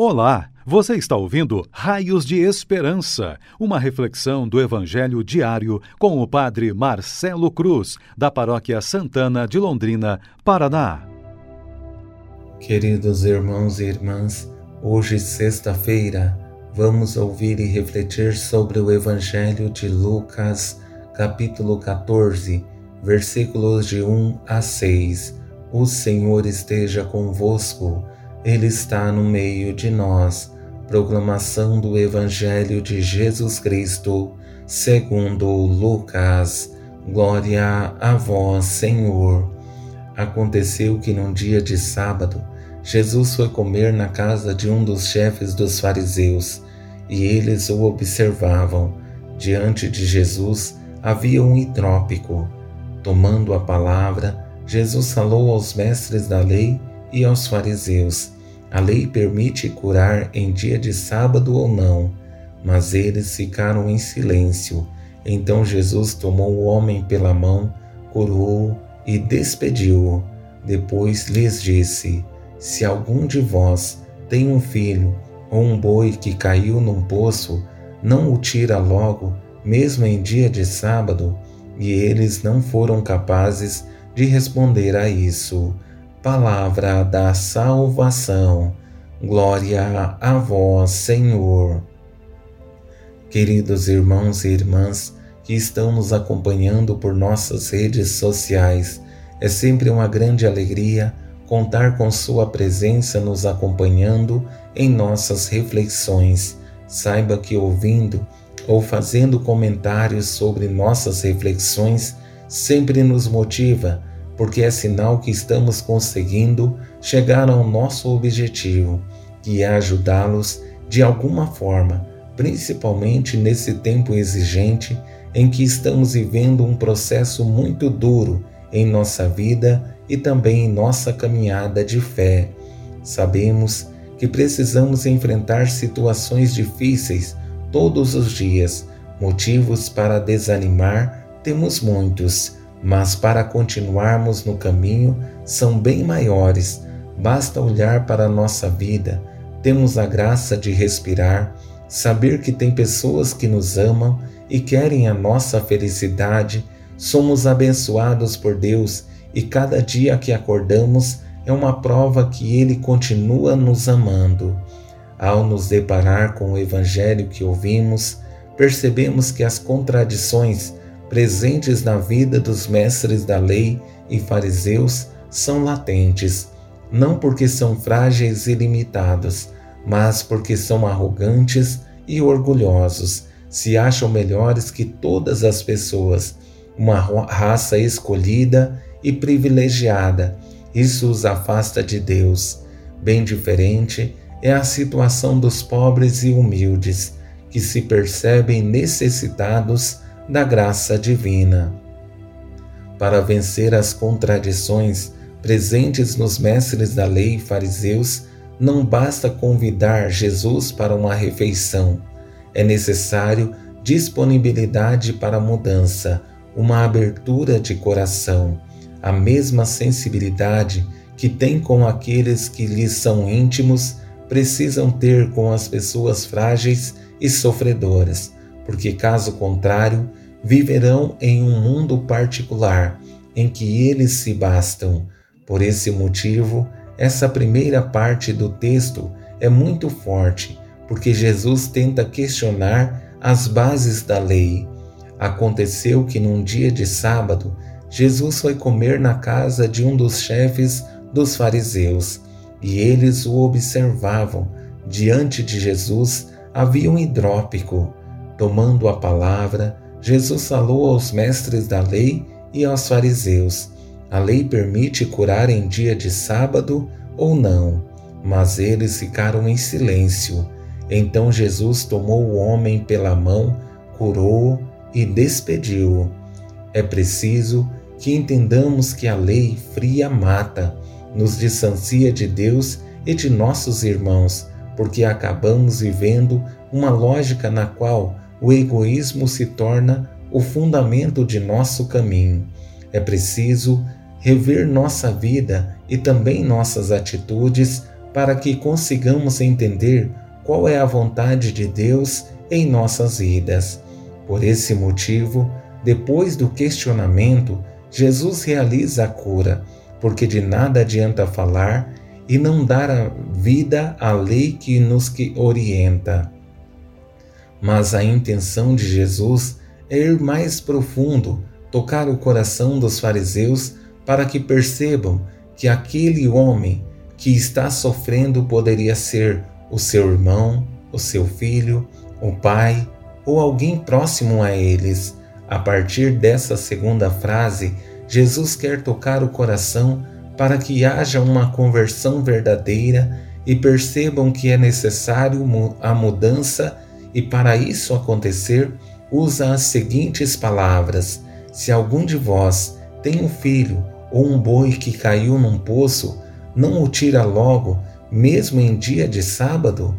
Olá, você está ouvindo Raios de Esperança, uma reflexão do Evangelho diário com o Padre Marcelo Cruz, da Paróquia Santana de Londrina, Paraná. Queridos irmãos e irmãs, hoje, sexta-feira, vamos ouvir e refletir sobre o Evangelho de Lucas, capítulo 14, versículos de 1 a 6. O Senhor esteja convosco. Ele está no meio de nós. Proclamação do Evangelho de Jesus Cristo, segundo Lucas. Glória a vós, Senhor. Aconteceu que num dia de sábado, Jesus foi comer na casa de um dos chefes dos fariseus, e eles o observavam. Diante de Jesus havia um hidrópico. Tomando a palavra, Jesus falou aos mestres da lei e aos fariseus: A lei permite curar em dia de sábado ou não? Mas eles ficaram em silêncio. Então Jesus tomou o homem pela mão, curou-o e despediu-o. Depois lhes disse: Se algum de vós tem um filho ou um boi que caiu num poço, não o tira logo, mesmo em dia de sábado? E eles não foram capazes de responder a isso palavra da salvação. Glória a vós, Senhor. Queridos irmãos e irmãs que estão nos acompanhando por nossas redes sociais, é sempre uma grande alegria contar com Sua presença nos acompanhando em nossas reflexões. Saiba que ouvindo ou fazendo comentários sobre nossas reflexões sempre nos motiva porque é sinal que estamos conseguindo chegar ao nosso objetivo, que é ajudá-los de alguma forma, principalmente nesse tempo exigente em que estamos vivendo um processo muito duro em nossa vida e também em nossa caminhada de fé. Sabemos que precisamos enfrentar situações difíceis todos os dias. Motivos para desanimar temos muitos mas para continuarmos no caminho são bem maiores. Basta olhar para a nossa vida, temos a graça de respirar, saber que tem pessoas que nos amam e querem a nossa felicidade, somos abençoados por Deus e cada dia que acordamos é uma prova que Ele continua nos amando. Ao nos deparar com o Evangelho que ouvimos, percebemos que as contradições presentes na vida dos mestres da lei e fariseus são latentes, não porque são frágeis e limitados, mas porque são arrogantes e orgulhosos, se acham melhores que todas as pessoas, uma raça escolhida e privilegiada. Isso os afasta de Deus. Bem diferente é a situação dos pobres e humildes, que se percebem necessitados da graça divina. Para vencer as contradições presentes nos mestres da lei fariseus, não basta convidar Jesus para uma refeição. É necessário disponibilidade para mudança, uma abertura de coração, a mesma sensibilidade que tem com aqueles que lhes são íntimos, precisam ter com as pessoas frágeis e sofredoras porque caso contrário, viverão em um mundo particular em que eles se bastam. Por esse motivo, essa primeira parte do texto é muito forte, porque Jesus tenta questionar as bases da lei. Aconteceu que num dia de sábado, Jesus foi comer na casa de um dos chefes dos fariseus, e eles o observavam. Diante de Jesus havia um hidrópico, Tomando a palavra, Jesus falou aos mestres da lei e aos fariseus: A lei permite curar em dia de sábado ou não? Mas eles ficaram em silêncio. Então Jesus tomou o homem pela mão, curou-o e despediu-o. É preciso que entendamos que a lei fria mata, nos distancia de Deus e de nossos irmãos, porque acabamos vivendo uma lógica na qual o egoísmo se torna o fundamento de nosso caminho. É preciso rever nossa vida e também nossas atitudes para que consigamos entender qual é a vontade de Deus em nossas vidas. Por esse motivo, depois do questionamento, Jesus realiza a cura, porque de nada adianta falar e não dar a vida à lei que nos orienta. Mas a intenção de Jesus é ir mais profundo, tocar o coração dos fariseus para que percebam que aquele homem que está sofrendo poderia ser o seu irmão, o seu filho, o pai ou alguém próximo a eles. A partir dessa segunda frase, Jesus quer tocar o coração para que haja uma conversão verdadeira e percebam que é necessário a mudança, e para isso acontecer, usa as seguintes palavras: Se algum de vós tem um filho ou um boi que caiu num poço, não o tira logo, mesmo em dia de sábado?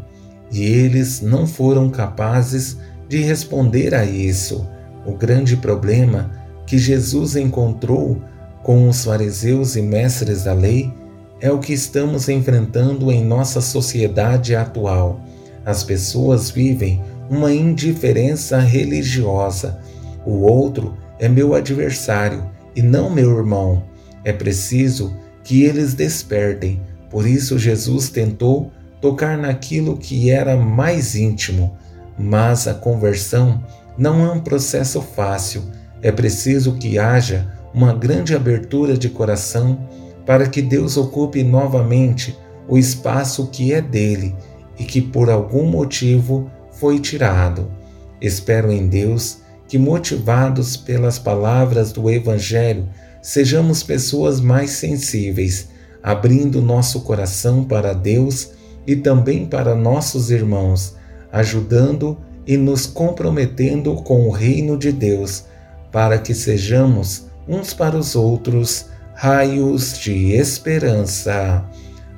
E eles não foram capazes de responder a isso. O grande problema que Jesus encontrou com os fariseus e mestres da lei é o que estamos enfrentando em nossa sociedade atual. As pessoas vivem uma indiferença religiosa. O outro é meu adversário e não meu irmão. É preciso que eles despertem. Por isso, Jesus tentou tocar naquilo que era mais íntimo. Mas a conversão não é um processo fácil. É preciso que haja uma grande abertura de coração para que Deus ocupe novamente o espaço que é dele e que por algum motivo foi tirado. Espero em Deus que, motivados pelas palavras do Evangelho, sejamos pessoas mais sensíveis, abrindo nosso coração para Deus e também para nossos irmãos, ajudando e nos comprometendo com o reino de Deus, para que sejamos uns para os outros raios de esperança.